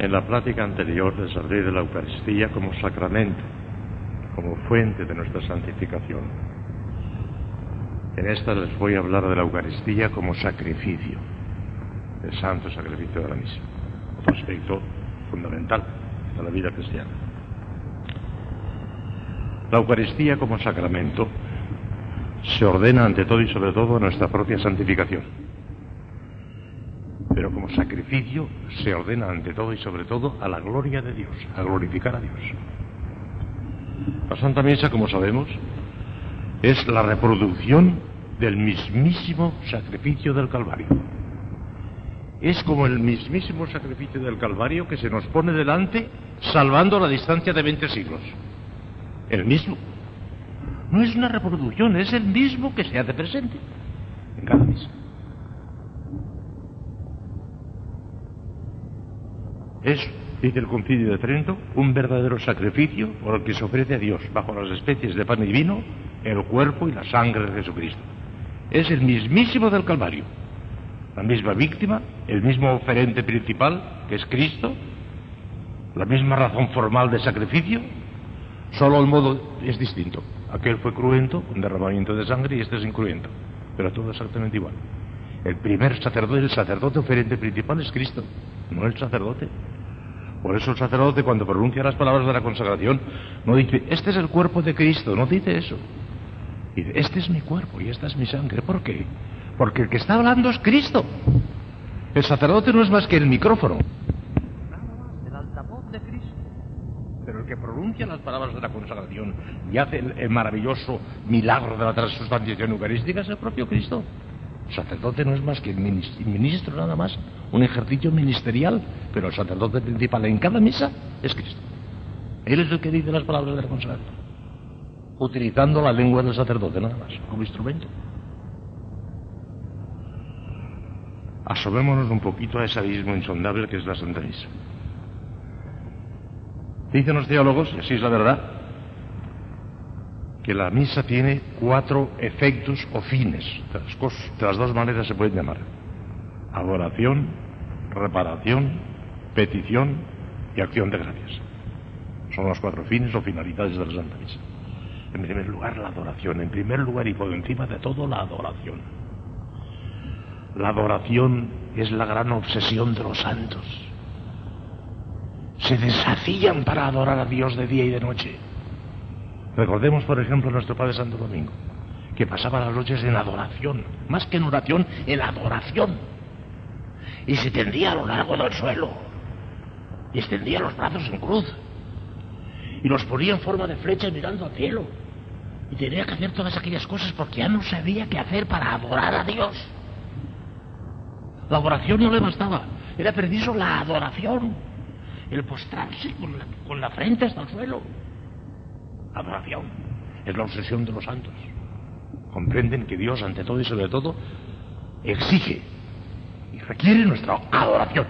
En la plática anterior les hablé de la Eucaristía como sacramento, como fuente de nuestra santificación. En esta les voy a hablar de la Eucaristía como sacrificio, el santo sacrificio de la misa, otro aspecto fundamental de la vida cristiana. La Eucaristía como sacramento se ordena ante todo y sobre todo a nuestra propia santificación. Pero como sacrificio se ordena ante todo y sobre todo a la gloria de Dios, a glorificar a Dios. La Santa Misa, como sabemos, es la reproducción del mismísimo sacrificio del Calvario. Es como el mismísimo sacrificio del Calvario que se nos pone delante salvando la distancia de 20 siglos. El mismo. No es una reproducción, es el mismo que se hace presente en cada misa. Es, dice el Concilio de Trento, un verdadero sacrificio por el que se ofrece a Dios, bajo las especies de pan y vino, el cuerpo y la sangre de Jesucristo. Es el mismísimo del Calvario. La misma víctima, el mismo oferente principal, que es Cristo, la misma razón formal de sacrificio, solo el modo es distinto. Aquel fue cruento, un derramamiento de sangre, y este es incruento. Pero todo exactamente igual. El primer sacerdote, el sacerdote oferente principal es Cristo, no el sacerdote. Por eso el sacerdote cuando pronuncia las palabras de la consagración no dice, este es el cuerpo de Cristo, no dice eso. Dice, este es mi cuerpo y esta es mi sangre. ¿Por qué? Porque el que está hablando es Cristo. El sacerdote no es más que el micrófono. El altavoz de Cristo. Pero el que pronuncia las palabras de la consagración y hace el, el maravilloso milagro de la transustanciación eucarística es el propio Cristo. El sacerdote no es más que el ministro nada más, un ejercicio ministerial, pero el sacerdote principal en cada misa es Cristo. Él es el que dice las palabras de la consagración, utilizando la lengua del sacerdote nada más, como instrumento. Asomémonos un poquito a ese abismo insondable que es la Santa Misa. Dicen los teólogos, y así es la verdad, que la misa tiene cuatro efectos o fines. De las, dos maneras se pueden llamar. Adoración, reparación, petición y acción de gracias. Son los cuatro fines o finalidades de la Santa Misa. En primer lugar, la adoración. En primer lugar y por encima de todo, la adoración. La adoración es la gran obsesión de los santos. Se deshacían para adorar a Dios de día y de noche. Recordemos, por ejemplo, nuestro Padre Santo Domingo, que pasaba las noches en adoración, más que en oración, en adoración. Y se tendía a lo largo del suelo, y extendía los brazos en cruz, y los ponía en forma de flecha mirando al cielo. Y tenía que hacer todas aquellas cosas porque ya no sabía qué hacer para adorar a Dios. La adoración no le bastaba, era preciso la adoración, el postrarse con la, con la frente hasta el suelo. Adoración es la obsesión de los santos. Comprenden que Dios, ante todo y sobre todo, exige y requiere nuestra adoración.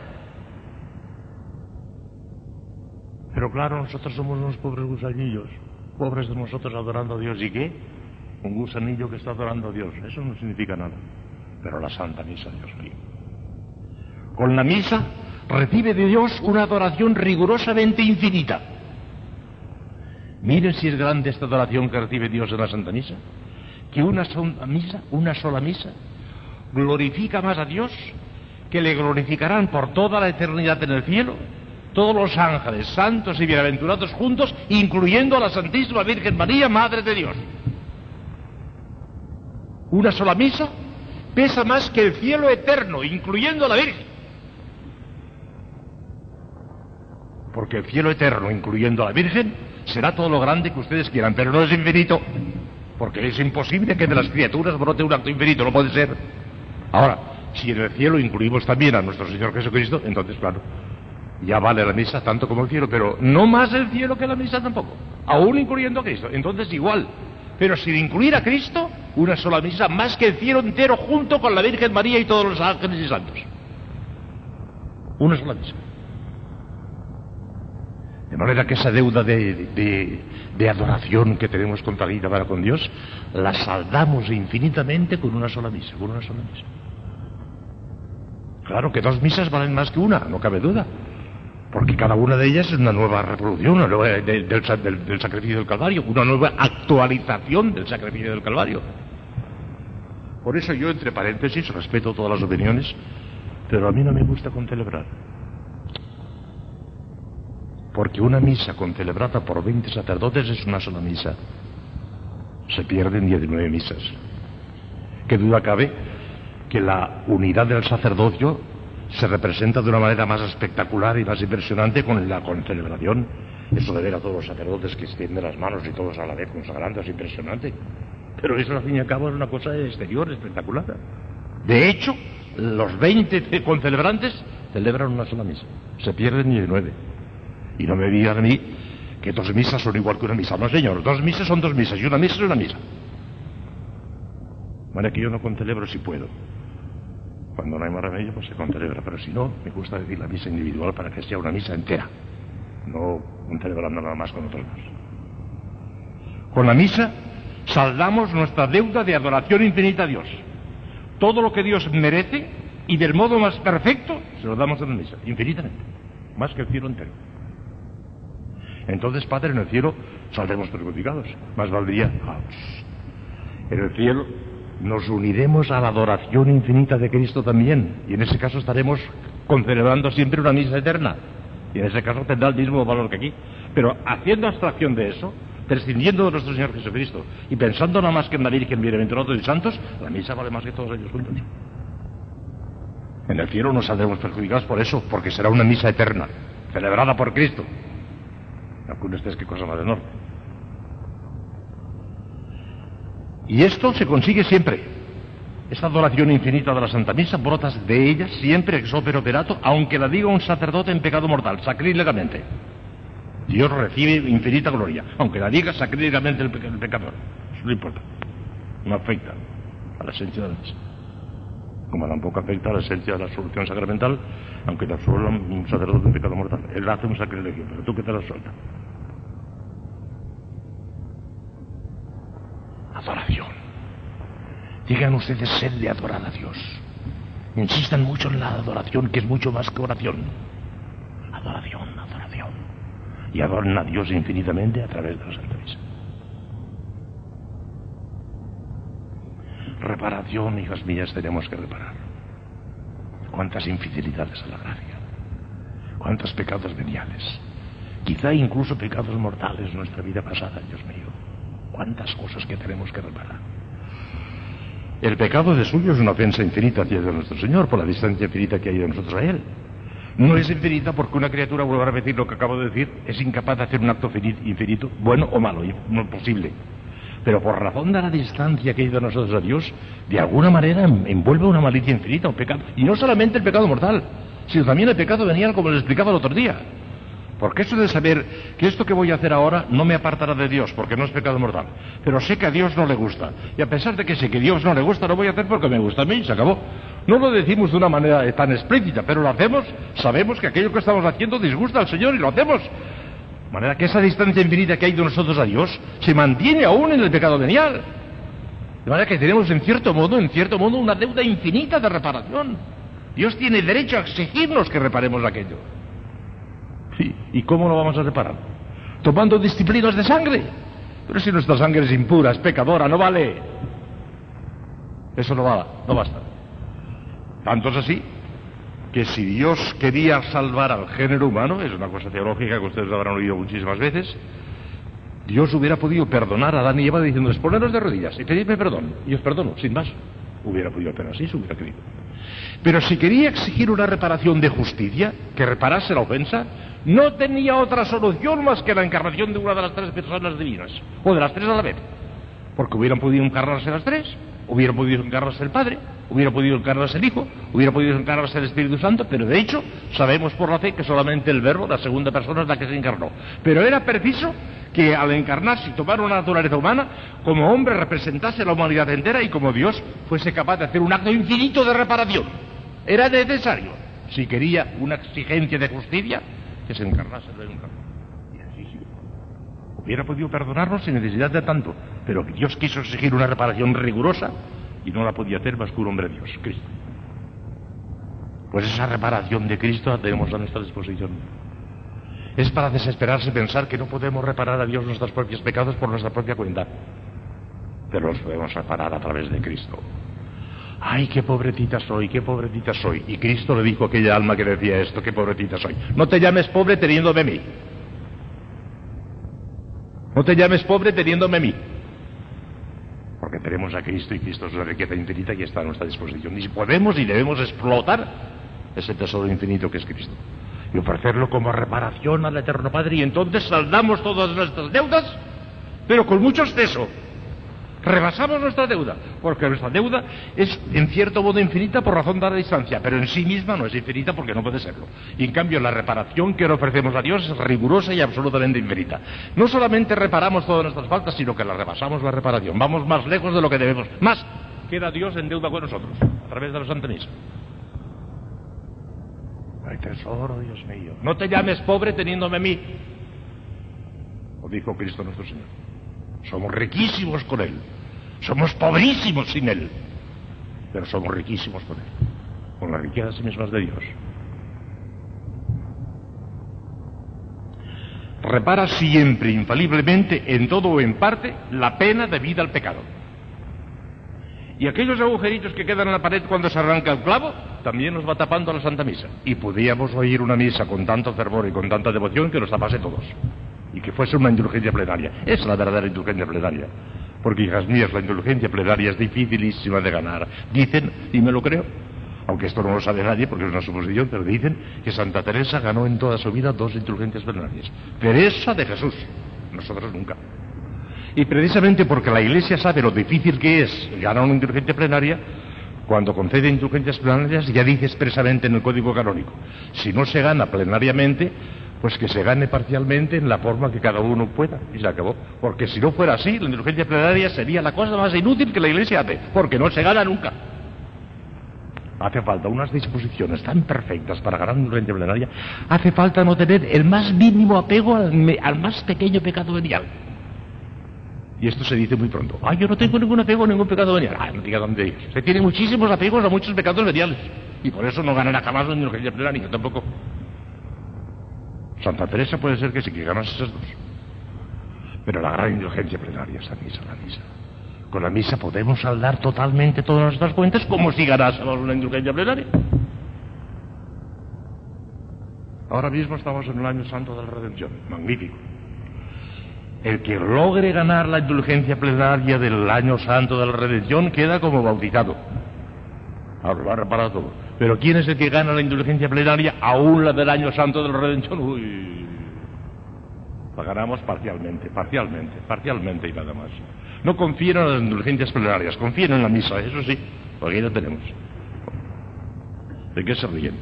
Pero claro, nosotros somos unos pobres gusanillos, pobres de nosotros adorando a Dios. ¿Y qué? Un gusanillo que está adorando a Dios. Eso no significa nada. Pero la Santa Misa, Dios mío. Con la misa recibe de Dios una adoración rigurosamente infinita. Miren si es grande esta adoración que recibe Dios en la Santa Misa. Que una sola misa, una sola misa, glorifica más a Dios que le glorificarán por toda la eternidad en el cielo todos los ángeles, santos y bienaventurados juntos, incluyendo a la Santísima Virgen María, Madre de Dios. Una sola misa pesa más que el cielo eterno, incluyendo a la Virgen. Porque el cielo eterno, incluyendo a la Virgen, será todo lo grande que ustedes quieran, pero no es infinito. Porque es imposible que de las criaturas brote un acto infinito, no puede ser. Ahora, si en el cielo incluimos también a nuestro Señor Jesucristo, entonces, claro, ya vale la misa tanto como el cielo, pero no más el cielo que la misa tampoco, aún incluyendo a Cristo. Entonces, igual. Pero sin incluir a Cristo, una sola misa más que el cielo entero junto con la Virgen María y todos los ángeles y santos. Una sola misa. De manera que esa deuda de, adoración que tenemos contra la para con Dios, la saldamos infinitamente con una sola misa, con una sola misa. Claro que dos misas valen más que una, no cabe duda. Porque cada una de ellas es una nueva reproducción una nueva, del, del sacrificio del Calvario, una nueva actualización del sacrificio del Calvario. Por eso yo, entre paréntesis, respeto todas las opiniones, pero a mí no me gusta concelebrar. Porque una misa concelebrada por 20 sacerdotes es una sola misa. Se pierden 19 misas. ¿Qué duda cabe que la unidad del sacerdocio se representa de una manera más espectacular y más impresionante con la concelebración? Eso de ver a todos los sacerdotes que extienden las manos y todos a la vez consagrando es impresionante. Pero eso al fin y al cabo es una cosa exterior, espectacular. De hecho, los 20 concelebrantes celebran una sola misa. Se pierden 19. Y no me digan a mí que dos misas son igual que una misa. No, señor, dos misas son dos misas y una misa es una misa. Vale, que yo no concelebro si puedo. Cuando no hay más remedio, pues se concelebra. Pero si no, me gusta decir la misa individual para que sea una misa entera. No concelebrando nada más con otros dos. Con la misa saldamos nuestra deuda de adoración infinita a Dios. Todo lo que Dios merece y del modo más perfecto se lo damos en la misa, infinitamente, más que el cielo entero. Entonces, Padre, en el cielo saldremos perjudicados. Más valdría, en el cielo nos uniremos a la adoración infinita de Cristo también, y en ese caso estaremos concelebrando siempre una misa eterna, y en ese caso tendrá el mismo valor que aquí. Pero haciendo abstracción de eso, prescindiendo de nuestro Señor Jesucristo y pensando nada más que en la Virgen, Bienaventurado y Santos, la misa vale más que todos ellos juntos. En el cielo no saldremos perjudicados por eso, porque será una misa eterna, celebrada por Cristo. Aunque estés qué cosa más enorme. Y esto se consigue siempre. Esta adoración infinita de la Santa Misa brotas de ella siempre ex operato, aunque la diga un sacerdote en pecado mortal, sacrílegamente. Dios recibe infinita gloria, aunque la diga sacrílegamente el, pecador. Eso no importa. No afecta a la esencia de la misa. Como tampoco afecta a la esencia de la solución sacramental, aunque te absuelva un sacerdote de pecado mortal. Él hace un sacrilegio, pero tú que te la suelta. Adoración. Digan ustedes sed de adorar a Dios. Insistan mucho en la adoración, que es mucho más que oración. Adoración, adoración y adoran a Dios infinitamente a través de la Santa. Reparación, hijas mías, tenemos que reparar. Cuántas infidelidades a la gracia, cuántos pecados veniales, quizá incluso pecados mortales en nuestra vida pasada, Dios mío. Cuántas cosas que tenemos que reparar. El pecado de suyo es una ofensa infinita hacia nuestro Señor por la distancia infinita que hay de nosotros a Él no es infinita porque una criatura, vuelvo a repetir lo que acabo de decir, es incapaz de hacer un acto infinito, bueno o malo, no es posible. Pero por razón de la distancia que hay de nosotros a Dios, de alguna manera envuelve una malicia infinita, un pecado. Y no solamente el pecado mortal, sino también el pecado venial, como les explicaba el otro día. Porque eso de saber que esto que voy a hacer ahora no me apartará de Dios, porque no es pecado mortal. Pero sé que a Dios no le gusta. Y a pesar de que sé que a Dios no le gusta, lo voy a hacer porque me gusta a mí y se acabó. No lo decimos de una manera tan explícita, pero lo hacemos, sabemos que aquello que estamos haciendo disgusta al Señor y lo hacemos. De manera que esa distancia infinita que hay de nosotros a Dios se mantiene aún en el pecado venial. De manera que tenemos en cierto modo, en cierto modo, una deuda infinita de reparación. Dios tiene derecho a exigirnos que reparemos aquello. ¿Y cómo lo vamos a reparar? Tomando disciplinas de sangre. Pero si nuestra sangre es impura, es pecadora, no vale. Eso no va, no basta. Tanto es así que si Dios quería salvar al género humano, es una cosa teológica que ustedes habrán oído muchísimas veces, Dios hubiera podido perdonar a Adán y Eva diciéndoles, poneros de rodillas y pedidme perdón, y os perdono, sin más. Hubiera podido hacer así, se hubiera querido. Pero si quería exigir una reparación de justicia, que reparase la ofensa, no tenía otra solución más que la encarnación de una de las tres personas divinas, o de las tres a la vez, porque hubieran podido encarnarse las tres, hubiera podido encarnarse el Padre, hubiera podido encarnarse el Hijo, hubiera podido encarnarse el Espíritu Santo, pero de hecho sabemos por la fe que solamente el Verbo, la segunda persona, es la que se encarnó. Pero era preciso que al encarnarse y tomar una naturaleza humana, como hombre representase la humanidad entera y como Dios fuese capaz de hacer un acto infinito de reparación. Era necesario, si quería una exigencia de justicia, que se encarnase de un Y así sí. Hubiera podido perdonarnos sin necesidad de tanto, pero Dios quiso exigir una reparación rigurosa y no la podía hacer más que un hombre Dios, Cristo. Pues esa reparación de Cristo la tenemos a nuestra disposición. es para desesperarse pensar que no podemos reparar a Dios nuestros propios pecados por nuestra propia cuenta. Pero los podemos reparar a través de Cristo. Ay, qué pobrecita soy, qué pobrecita soy. Y Cristo le dijo a aquella alma que decía esto, qué pobrecita soy. No te llames pobre teniéndome a mí. No te llames pobre teniéndome a mí. Porque tenemos a Cristo y Cristo es una riqueza infinita y está a nuestra disposición. Y podemos y debemos explotar ese tesoro infinito que es Cristo. Y ofrecerlo como reparación al Eterno Padre. Y entonces saldamos todas nuestras deudas, pero con mucho exceso. Rebasamos nuestra deuda, porque nuestra deuda es en cierto modo infinita por razón de la distancia, pero en sí misma no es infinita porque no puede serlo. Y en cambio la reparación que le ofrecemos a Dios es rigurosa y absolutamente infinita. No solamente reparamos todas nuestras faltas, sino que la rebasamos la reparación. Vamos más lejos de lo que debemos. Más queda Dios en deuda con nosotros, a través de la Santa. Ay, tesoro, Dios mío. No te llames pobre teniéndome a mí. Lo dijo Cristo nuestro Señor. Somos riquísimos con Él. Somos pobrísimos sin Él. Pero somos riquísimos con Él. Con las riquezas mismas de Dios. Repara siempre, infaliblemente, en todo o en parte, la pena debida al pecado. Y aquellos agujeritos que quedan en la pared cuando se arranca el clavo, también nos va tapando la Santa Misa. Y podíamos oír una misa con tanto fervor y con tanta devoción que nos tapase todos y que fuese una indulgencia plenaria. Es la verdadera indulgencia plenaria. Porque, hijas mías, la indulgencia plenaria es dificilísima de ganar. Dicen, y me lo creo, aunque esto no lo sabe nadie porque es una suposición, pero dicen que Santa Teresa ganó en toda su vida dos indulgencias plenarias. Teresa de Jesús, nosotros nunca. Y precisamente porque la Iglesia sabe lo difícil que es ganar una indulgencia plenaria, cuando concede indulgencias plenarias ya dice expresamente en el Código Canónico, si no se gana plenariamente, pues que se gane parcialmente en la forma que cada uno pueda. Y se acabó. Porque si no fuera así, la indulgencia plenaria sería la cosa más inútil que la Iglesia hace, porque no se gana nunca. Hace falta unas disposiciones tan perfectas para ganar una indulgencia plenaria. Hace falta no tener el más mínimo apego al, al más pequeño pecado venial. Y esto se dice muy pronto. Ah, yo no tengo ningún apego a ningún pecado venial. Ah, no diga dónde ir. Se tiene muchísimos apegos a muchos pecados veniales. Y por eso no ganará jamás la indulgencia plenaria, tampoco. Santa Teresa puede ser que sí que ganas esas dos. Pero la gran indulgencia plenaria es la misa, la misa. Con la misa podemos saldar totalmente todas nuestras cuentas como si ganásemos una indulgencia plenaria. Ahora mismo estamos en el año santo de la redención. Magnífico. El que logre ganar la indulgencia plenaria del año santo de la redención queda como bautizado. Ahora reparado todo. Pero ¿quién es el que gana la indulgencia plenaria, aún la del año santo de la redención? Uy, la ganamos parcialmente, parcialmente, parcialmente y nada más. No confíen en las indulgencias plenarias, confíen en la misa, eso sí, porque ahí la tenemos. ¿De qué se ríen?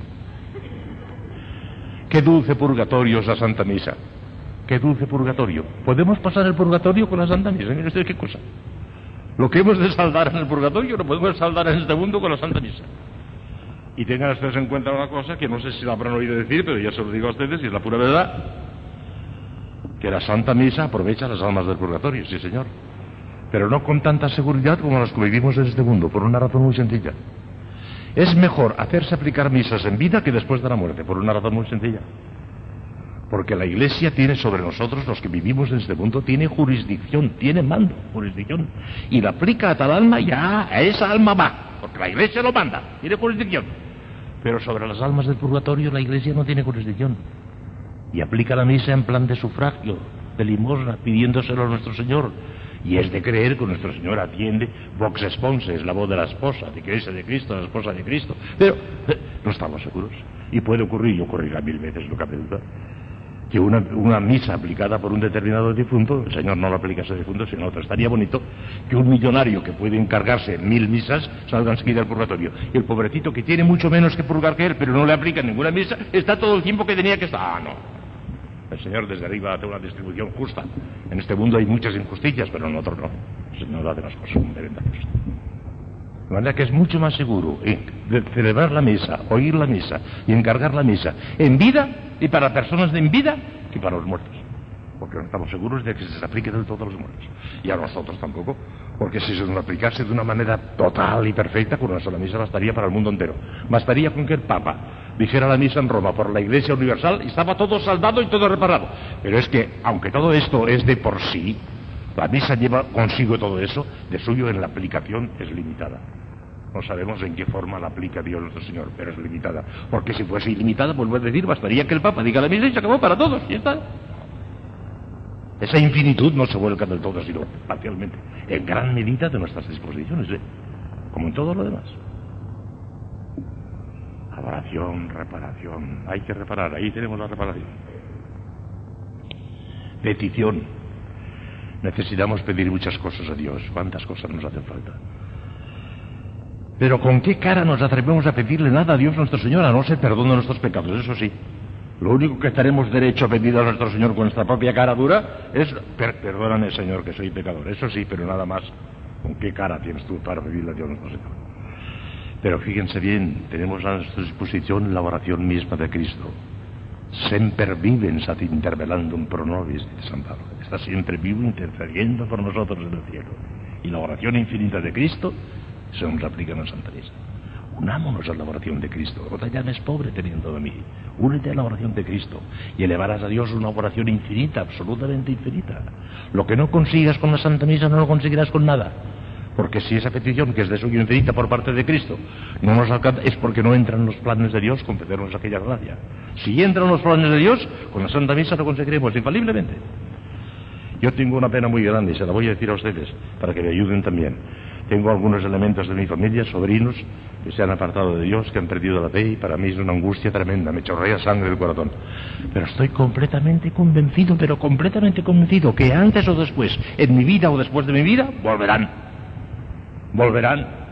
Qué dulce purgatorio es la Santa Misa. Qué dulce purgatorio. ¿Podemos pasar el purgatorio con la Santa Misa? Mire usted qué cosa. Lo que hemos de saldar en el purgatorio lo podemos saldar en este mundo con la Santa Misa. Y tengan ustedes en cuenta una cosa que no sé si la habrán oído decir, pero ya se lo digo a ustedes y es la pura verdad. Que la Santa Misa aprovecha las almas del purgatorio, sí señor. Pero no con tanta seguridad como las que vivimos en este mundo, por una razón muy sencilla. Es mejor hacerse aplicar misas en vida que después de la muerte, por una razón muy sencilla. Porque la Iglesia tiene sobre nosotros, los que vivimos en este mundo, tiene jurisdicción, tiene mando, jurisdicción. Y la aplica a tal alma, ya a esa alma va, porque la Iglesia lo manda, tiene jurisdicción. Pero sobre las almas del purgatorio la Iglesia no tiene jurisdicción. Y aplica la misa en plan de sufragio, de limosna, pidiéndoselo a nuestro Señor. Y es de creer que nuestro Señor atiende, vox esponse, es la voz de la esposa, de Iglesia de Cristo, la esposa de Cristo. Pero eh, no estamos seguros. Y puede ocurrir, y ocurrirá mil veces, lo que duda, que una, misa aplicada por un determinado difunto, el Señor no la aplica a ese difunto, sino a otro. Estaría bonito que un millonario que puede encargarse mil misas salga enseguida al purgatorio. Y el pobrecito que tiene mucho menos que purgar que él, pero no le aplica ninguna misa, está todo el tiempo que tenía que estar. Ah, no. El Señor desde arriba hace una distribución justa. En este mundo hay muchas injusticias, pero en otro no. El Señor hace las cosas con justa. De manera que es mucho más seguro eh, celebrar la misa, oír la misa y encargar la misa en vida y para personas en vida que para los muertos. Porque no estamos seguros de que se aplique del todo a los muertos. Y a nosotros tampoco. Porque si se nos aplicase de una manera total y perfecta, con una sola misa bastaría para el mundo entero. Bastaría con que el Papa dijera la misa en Roma por la Iglesia Universal y estaba todo saldado y todo reparado. Pero es que, aunque todo esto es de por sí, la misa lleva consigo todo eso, de suyo en la aplicación es limitada. No sabemos en qué forma la aplica Dios nuestro Señor, pero es limitada. Porque si fuese ilimitada, vuelvo a decir, bastaría que el Papa diga la misa y se acabó para todos, y está. Esa infinitud no se vuelca del todo, sino parcialmente, en gran medida de nuestras disposiciones, ¿eh? como en todo lo demás. Adoración, reparación. Hay que reparar, ahí tenemos la reparación. Petición. Necesitamos pedir muchas cosas a Dios. ¿Cuántas cosas nos hacen falta? Pero ¿con qué cara nos atrevemos a pedirle nada a Dios nuestro Señor, a no ser perdón de nuestros pecados? Eso sí. Lo único que tenemos derecho a pedir a nuestro Señor con nuestra propia cara dura es, perdóname Señor que soy pecador. Eso sí, pero nada más. ¿Con qué cara tienes tú para pedirle a Dios nuestro Señor? Pero fíjense bien, tenemos a nuestra disposición la oración misma de Cristo. Semper vivens ad intervelandum pro nobis, de San Pablo. Está siempre vivo intercediendo por nosotros en el cielo. Y la oración infinita de Cristo se nos aplica en la Santa Misa. Unámonos a la oración de Cristo. No te llames pobre teniendo de mí. Únete a la oración de Cristo y elevarás a Dios una oración infinita, absolutamente infinita. Lo que no consigas con la Santa Misa no lo conseguirás con nada. Porque si esa petición, que es de suyo infinita por parte de Cristo, no nos alcanza, es porque no entran los planes de Dios concedernos aquella gracia. Si entran los planes de Dios, con la Santa Misa lo conseguiremos infaliblemente. Yo tengo una pena muy grande y se la voy a decir a ustedes para que me ayuden también. Tengo algunos elementos de mi familia, sobrinos, que se han apartado de Dios, que han perdido la fe y para mí es una angustia tremenda, me chorrea sangre del corazón. Pero estoy completamente convencido, pero completamente convencido que antes o después, en mi vida o después de mi vida, volverán. Volverán.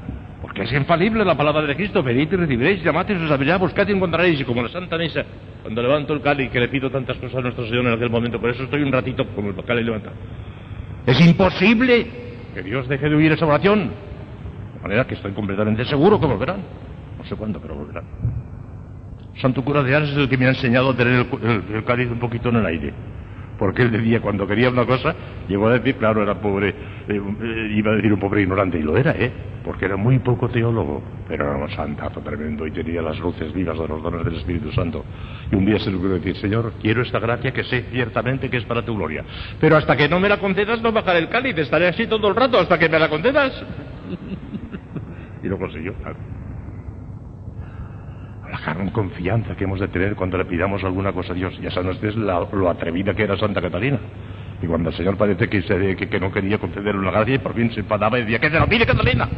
Porque es infalible la palabra de Cristo, pedid y recibiréis, llamad y os abrirá, buscad y encontraréis. Y como la Santa Misa, cuando levanto el cáliz, que le pido tantas cosas a nuestro Señor en aquel momento, por eso estoy un ratito como el cáliz levantado. Es imposible que Dios deje de oír esa oración. De manera que estoy completamente seguro que volverán. No sé cuándo, pero volverán. Santo cura de Ars es el que me ha enseñado a tener el, cáliz un poquito en el aire. Porque él decía, cuando quería una cosa, llegó a decir, claro, era pobre, eh, iba a decir un pobre ignorante, y lo era, ¿eh? Porque era muy poco teólogo, pero era un santazo tremendo y tenía las luces vivas de los dones del Espíritu Santo. Y un día se le ocurrió decir, Señor, quiero esta gracia que sé ciertamente que es para tu gloria. Pero hasta que no me la concedas, no bajaré el cáliz, estaré así todo el rato hasta que me la concedas. y lo consiguió, claro la gran confianza que hemos de tener cuando le pidamos alguna cosa a Dios. Ya saben ustedes lo atrevida que era Santa Catalina. Y cuando el Señor parece que, que, no quería concederle una gracia y por fin se enfadaba y decía, que se lo pide Catalina.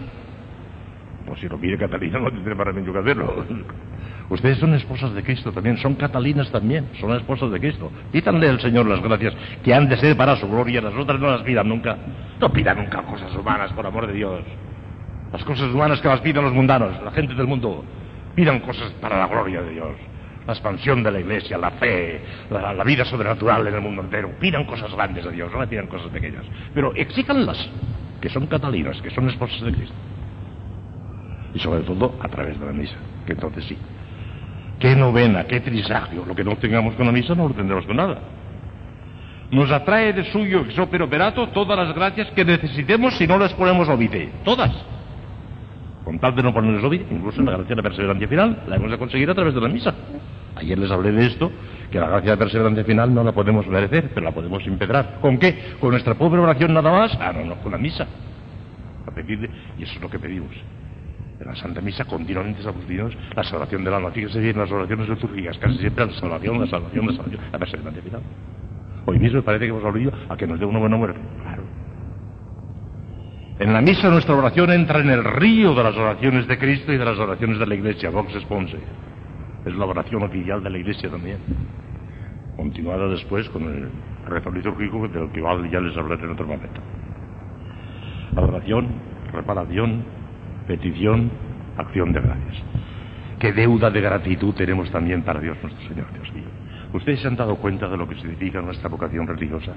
Pues si lo pide Catalina no tendré más remedio que hacerlo. Ustedes son esposas de Cristo también, son catalinas también, son esposas de Cristo. Pídanle al Señor las gracias que han de ser para su gloria, las otras no las pidan nunca. No pidan nunca cosas humanas, por amor de Dios. Las cosas humanas que las pidan los mundanos, la gente del mundo. Pidan cosas para la gloria de Dios. La expansión de la iglesia, la fe, la, vida sobrenatural en el mundo entero. Pidan cosas grandes a Dios, no le pidan cosas pequeñas. Pero exíjanlas, que son catalinas, que son esposas de Cristo. Y sobre todo a través de la misa, que entonces sí. Qué novena, qué trisagio. Lo que no tengamos con la misa no lo tendremos con nada. Nos atrae de suyo ex operato todas las gracias que necesitemos si no las ponemos obite. Todas con tal de no ponerles obvio, incluso la gracia de perseverancia final, la hemos de conseguir a través de la misa. Ayer les hablé de esto, que la gracia de perseverancia final no la podemos merecer, pero la podemos impedrar. ¿Con qué? ¿Con nuestra pobre oración nada más? Ah, no, no, con la misa. A pedirle, y eso es lo que pedimos. En la Santa Misa continuamente pidiendo la salvación del alma. Fíjense bien las oraciones litúrgicas, casi siempre la salvación, la salvación, la salvación, la perseverancia final. Hoy mismo parece que hemos olvidado a que nos dé una buena muerte. En la misa nuestra oración entra en el río de las oraciones de Cristo y de las oraciones de la Iglesia, Vox Esponse. Es la oración oficial de la Iglesia también. Continuada después con el rezo litúrgico del que ya les hablaré en otro momento. Adoración, reparación, petición, acción de gracias. Qué deuda de gratitud tenemos también para Dios nuestro Señor, Dios mío. ¿Ustedes se han dado cuenta de lo que significa nuestra vocación religiosa?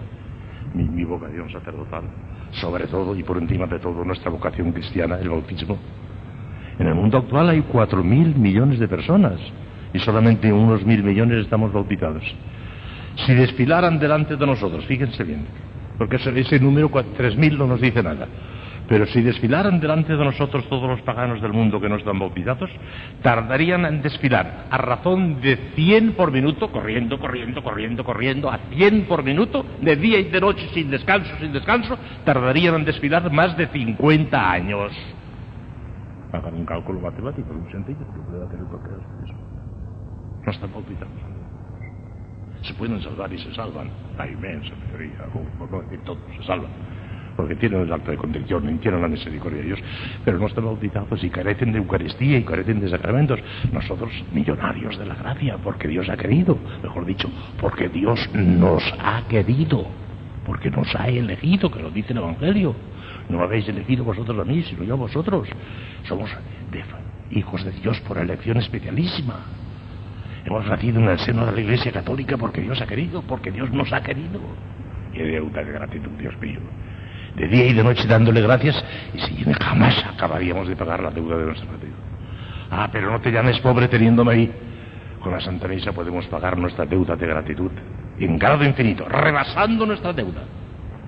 Mi, vocación sacerdotal, sobre todo y por encima de todo nuestra vocación cristiana, el bautismo. En el mundo actual hay cuatro mil millones de personas y solamente unos mil millones estamos bautizados. Si desfilaran delante de nosotros, fíjense bien, porque ese, ese número tres mil no nos dice nada, Pero si desfilaran delante de nosotros todos los paganos del mundo que no están bautizados, tardarían en desfilar a razón de 100 por minuto, corriendo, corriendo, corriendo, corriendo, a 100 por minuto, de día y de noche, sin descanso, sin descanso, tardarían en desfilar más de 50 años. Hagan un cálculo matemático, muy sencillo, que puede hacer cualquier No están bautizados. Se pueden salvar y se salvan. La inmensa mayoría, por no decir todos, se salvan porque tienen el acto de contención y tienen la misericordia de Dios, pero no están bautizados y carecen de Eucaristía y carecen de sacramentos. Nosotros, millonarios de la gracia, porque Dios ha querido, mejor dicho, porque Dios nos ha querido, porque nos ha elegido, que lo dice el Evangelio. No habéis elegido vosotros a mí, sino yo a vosotros. Somos hijos de Dios por elección especialísima. Hemos nacido en el seno de la Iglesia Católica porque Dios ha querido, porque Dios nos ha querido. Qué deuda de gratitud, Dios mío de día y de noche dándole gracias y si jamás acabaríamos de pagar la deuda de nuestra gratitud. Ah, pero no te llames pobre teniéndome ahí. Con la Santa Misa podemos pagar nuestra deuda de gratitud en grado infinito, rebasando nuestra deuda.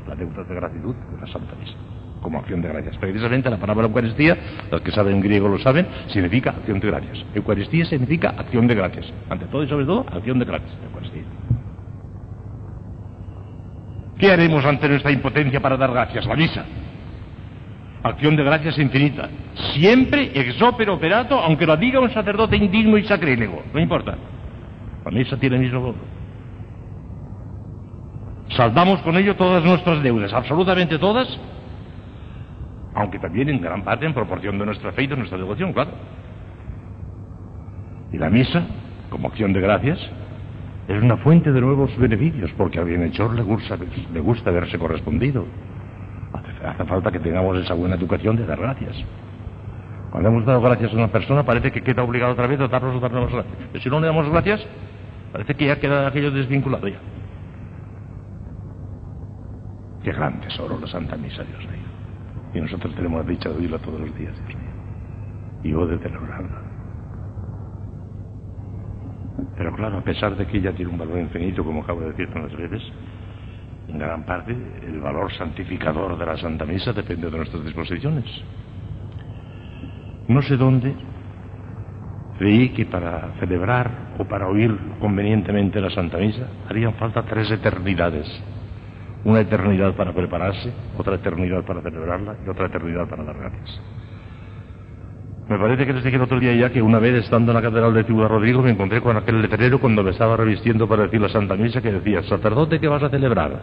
La deuda de gratitud de la Santa Misa, como acción de gracias. Precisamente la palabra Eucaristía, los que saben griego lo saben, significa acción de gracias. Eucaristía significa acción de gracias. Ante todo y sobre todo, acción de gracias. Eucaristía. ¿Qué haremos ante nuestra impotencia para dar gracias? La misa. Acción de gracias infinita. Siempre ex opera operato, aunque lo diga un sacerdote indigno y sacrílego. No importa. La misa tiene el mismo voto. Saldamos con ello todas nuestras deudas, absolutamente todas, aunque también en gran parte en proporción de nuestra fe y de nuestra devoción, claro. Y la misa, como acción de gracias, es una fuente de nuevos beneficios, porque al bienhechor le gusta, le gusta verse correspondido. Hace, falta que tengamos esa buena educación de dar gracias. Cuando hemos dado gracias a una persona, parece que queda obligado otra vez a darnos otras gracias. Pero si no le damos gracias, parece que ya queda aquello desvinculado ya. Qué gran tesoro la Santa Misa, Dios mío. Y nosotros tenemos la dicha de oírla todos los días, Dios mío. Y de celebrarla. Pero claro, a pesar de que ella tiene un valor infinito, como acabo de decir las veces, en gran parte el valor santificador de la Santa Misa depende de nuestras disposiciones. No sé dónde creí que para celebrar o para oír convenientemente la Santa Misa harían falta tres eternidades. Una eternidad para prepararse, otra eternidad para celebrarla y otra eternidad para dar gracias. Me parece que les dije el otro día ya que una vez estando en la catedral de Ciudad Rodrigo me encontré con aquel letrero cuando me estaba revistiendo para decir la Santa Misa que decía, sacerdote, ¿qué vas a celebrar?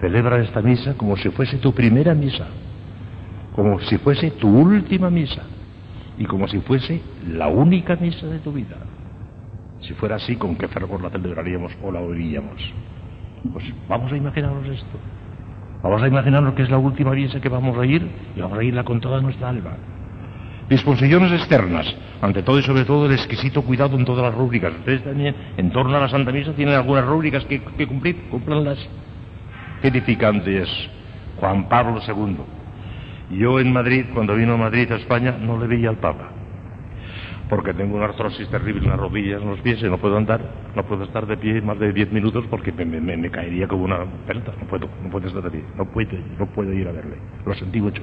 Celebra esta misa como si fuese tu primera misa, como si fuese tu última misa y como si fuese la única misa de tu vida. Si fuera así, ¿con qué fervor la celebraríamos o la oiríamos? Pues vamos a imaginarnos esto. Vamos a imaginarnos que es la última misa que vamos a ir y vamos a irla con toda nuestra alma. Disposiciones externas, ante todo y sobre todo el exquisito cuidado en todas las rúbricas. Ustedes también, en torno a la Santa Misa, tienen algunas rúbricas que, cumplir, cumplanlas. Qué edificante es Juan Pablo II. Yo en Madrid, cuando vino a Madrid, a España, no le veía al Papa porque tengo una artrosis terrible en las rodillas, en los pies, y no puedo andar, no puedo estar de pie más de diez minutos porque me, caería como una pelota, no puedo, no puedo estar de pie, no puedo, no puedo ir a verle, lo sentí mucho.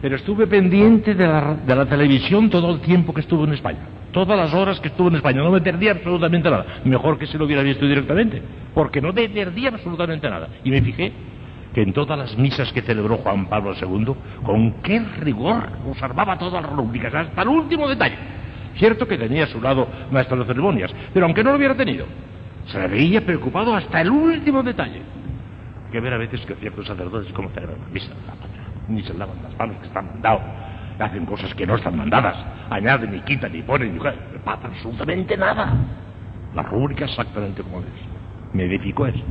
Pero estuve pendiente de la, de la televisión todo el tiempo que estuve en España, todas las horas que estuve en España, no me perdí absolutamente nada, mejor que si lo hubiera visto directamente, porque no me perdí absolutamente nada, y me fijé que en todas las misas que celebró Juan Pablo II, con qué rigor observaba todas las rúbricas, hasta el último detalle. Cierto que tenía a su lado maestro de ceremonias, pero aunque no lo hubiera tenido, se le veía preocupado hasta el último detalle. Que ver a veces que ciertos sacerdotes como celebran la misa, ni se lavan las manos que están mandados, hacen cosas que no están mandadas, añaden ni quitan ni ponen, ni pasa absolutamente nada. La rúbrica exactamente como es. Me edificó eso.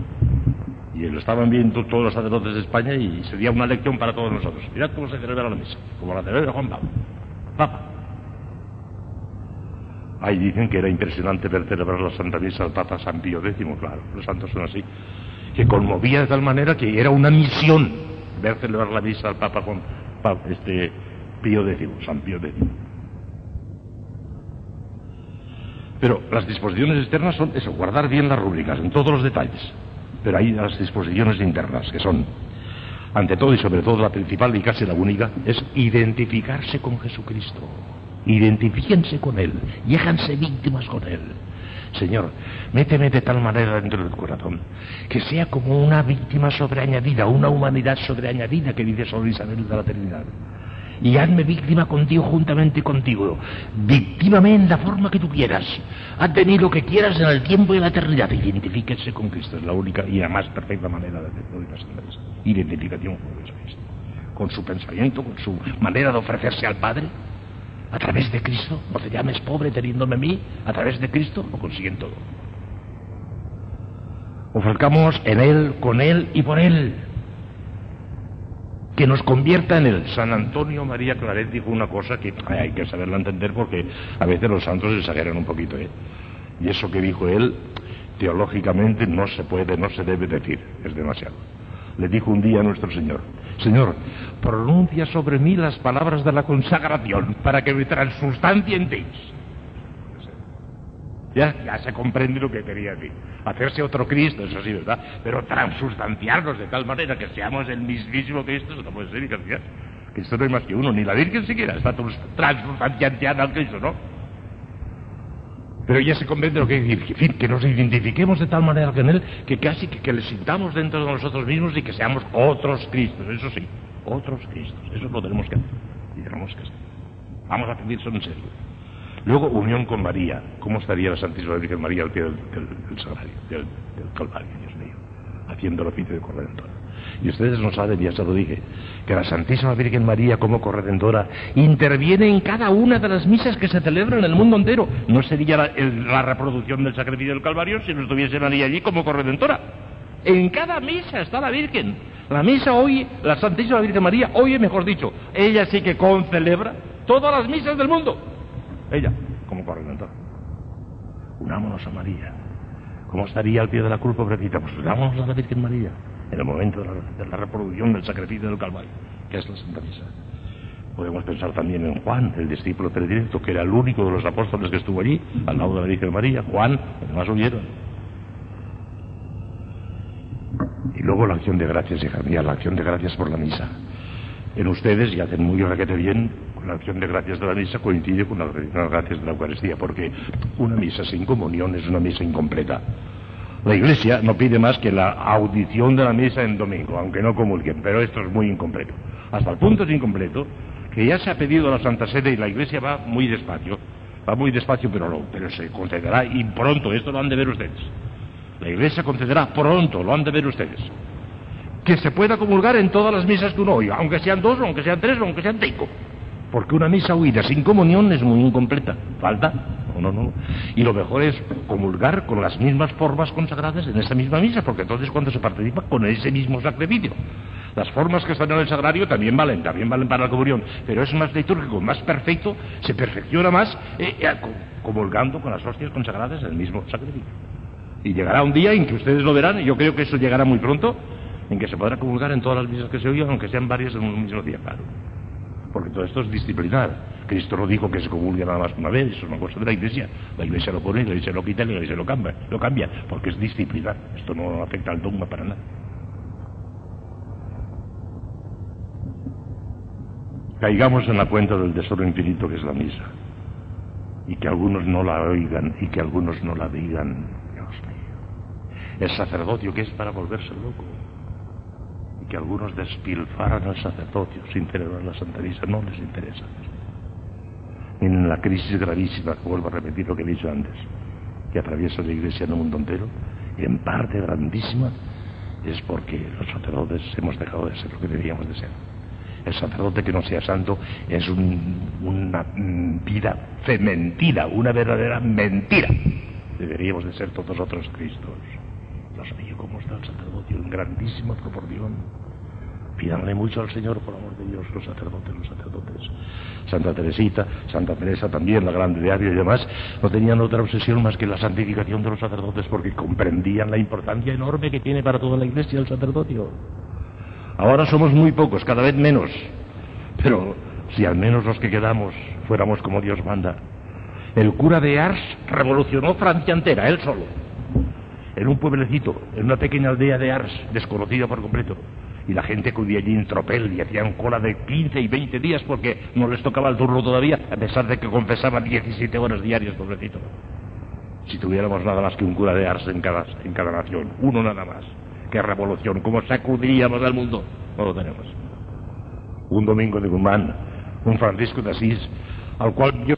Y lo estaban viendo todos los sacerdotes de España y sería una lección para todos nosotros. Mirad cómo se celebra la misa, como la celebra Juan Pablo. Papa. Ahí dicen que era impresionante ver celebrar la Santa Misa al Papa San Pío X, claro, los santos son así, que conmovía de tal manera que era una misión ver celebrar la misa al Papa con este, Pío X, San Pío X. Pero las disposiciones externas son eso, guardar bien las rúbricas en todos los detalles. Pero hay las disposiciones internas, que son ante todo y sobre todo la principal y casi la única, es identificarse con Jesucristo. Identifíquense con Él y háganse víctimas con Él. Señor, méteme de tal manera dentro del corazón que sea como una víctima sobreañadida, una humanidad sobreañadida que dice Sor Isabel de la Trinidad. Y hazme víctima contigo juntamente contigo. Víctimame en la forma que tú quieras. Haz de mí lo que quieras en el tiempo y en la eternidad. Identifíquese con Cristo. Es la única y la más perfecta manera de hacerlo y Identificación con Jesucristo. Con su pensamiento, con su manera de ofrecerse al Padre a través de Cristo, no te llames pobre teniéndome a mí, a través de Cristo lo consiguen todo. Ofrezcamos en Él, con Él y por Él. Que nos convierta en Él. San Antonio María Claret dijo una cosa que hay que saberla entender porque a veces los santos exageran un poquito. ¿eh? Y eso que dijo él, teológicamente no se puede, no se debe decir, es demasiado. Le dijo un día a nuestro Señor, Señor, pronuncia sobre mí las palabras de la consagración para que me ti. Ya, ya se comprende lo que quería decir. Hacerse otro Cristo, eso sí, ¿verdad? Pero transustanciarnos de tal manera que seamos el mismísimo Cristo, eso no puede ser, Que Cristo no hay más que uno, ni la Virgen siquiera está transustanciando al Cristo, ¿no? Pero ya se comprende lo que decir, que nos identifiquemos de tal manera con Él que casi que, le sintamos dentro de nosotros mismos y que seamos otros Cristos, eso sí, otros Cristos. Eso lo tenemos que hacer. Y tenemos que hacer. Vamos a pedirlo en serio. Luego, unión con María. ¿Cómo estaría la Santísima Virgen María al pie del, del, Sagrario, del, Calvario, Dios mío? Haciendo el oficio de corredentora. Y ustedes no saben, ya se lo dije, que la Santísima Virgen María como corredentora interviene en cada una de las misas que se celebran en el mundo entero. No sería la, reproducción del sacrificio del Calvario si no estuviese María allí como corredentora. En cada misa está la Virgen. La misa hoy, la Santísima Virgen María, oye mejor dicho, ella sí que concelebra todas las misas del mundo. Ella, como corredentora. Unámonos a María. ¿Cómo estaría al pie de la cruz, pobrecita? Pues unámonos a la Virgen María en el momento de la, reproducción del sacrificio del Calvario, que es la Santa Misa. Podemos pensar también en Juan, el discípulo predilecto, que era el único de los apóstoles que estuvo allí, al lado de la Virgen María. Juan, el más huyeron. Y luego la acción de gracias, hija mía, la acción de gracias por la misa. En ustedes, y hacen muy requete bien, la acción de gracias de la misa coincide con las gracias de la Eucaristía, porque una misa sin comunión es una misa incompleta. La Iglesia no pide más que la audición de la misa en domingo, aunque no comulguen, pero esto es muy incompleto. Hasta el punto es incompleto que ya se ha pedido a la Santa Sede y la Iglesia va muy despacio, va muy despacio, pero, no, pero se concederá y pronto, esto lo han de ver ustedes. La Iglesia concederá pronto, lo han de ver ustedes. Que se pueda comulgar en todas las misas que uno oiga, aunque sean dos, aunque sean tres, aunque sean cinco. Porque una misa oída sin comunión es muy incompleta. Falta no, no. Y lo mejor es comulgar con las mismas formas consagradas en esa misma misa, porque entonces cuando se participa con ese mismo sacrificio. Las formas que están en el sagrario también valen, también valen para la comunión, pero es más litúrgico, más perfecto, se perfecciona más eh, eh, comulgando con las hostias consagradas en el mismo sacrificio. Y llegará un día en que ustedes lo verán, y yo creo que eso llegará muy pronto, en que se podrá comulgar en todas las misas que se oigan, aunque sean varias en un mismo día, claro. Porque todo esto es disciplinar. Cristo no dijo que se comulgue nada más una vez, eso es una cosa de la Iglesia. La Iglesia lo pone, la Iglesia lo quita y la Iglesia lo cambia, lo cambia, porque es disciplina. Esto no afecta al dogma para nada. Caigamos en la cuenta del tesoro infinito que es la misa. Y que algunos no la oigan y que algunos no la digan. Dios mío. El sacerdocio que es para volverse loco. Y que algunos despilfaran al sacerdocio sin celebrar la Santa Misa. No les interesa en la crisis gravísima, vuelvo a repetir lo que he dicho antes, que atraviesa la Iglesia en el mundo entero, en parte grandísima, es porque los sacerdotes hemos dejado de ser lo que debíamos de ser. El sacerdote que no sea santo es una vida fementida, una verdadera mentira. Deberíamos de ser todos otros Cristos. Dios mío, cómo está el sacerdote en grandísima proporción Pídanle mucho al Señor, por amor de Dios, los sacerdotes, los sacerdotes. Santa Teresita, Santa Teresa también, la grande diario y demás, no tenían otra obsesión más que la santificación de los sacerdotes porque comprendían la importancia enorme que tiene para toda la iglesia el sacerdocio. Ahora somos muy pocos, cada vez menos. Pero si al menos los que quedamos fuéramos como Dios manda. El cura de Ars revolucionó Francia entera, él solo. En un pueblecito, en una pequeña aldea de Ars, desconocida por completo Y la gente acudía allí en tropel y hacían cola de 15 y 20 días porque no les tocaba el turno todavía, a pesar de que confesaban 17 horas diarias, pobrecito. Si tuviéramos nada más que un cura de Ars en cada, en cada nación, uno nada más. ¡Qué revolución! ¿Cómo sacudiríamos al mundo? No lo tenemos. Un domingo de Guzmán, un Francisco de Asís, al cual yo...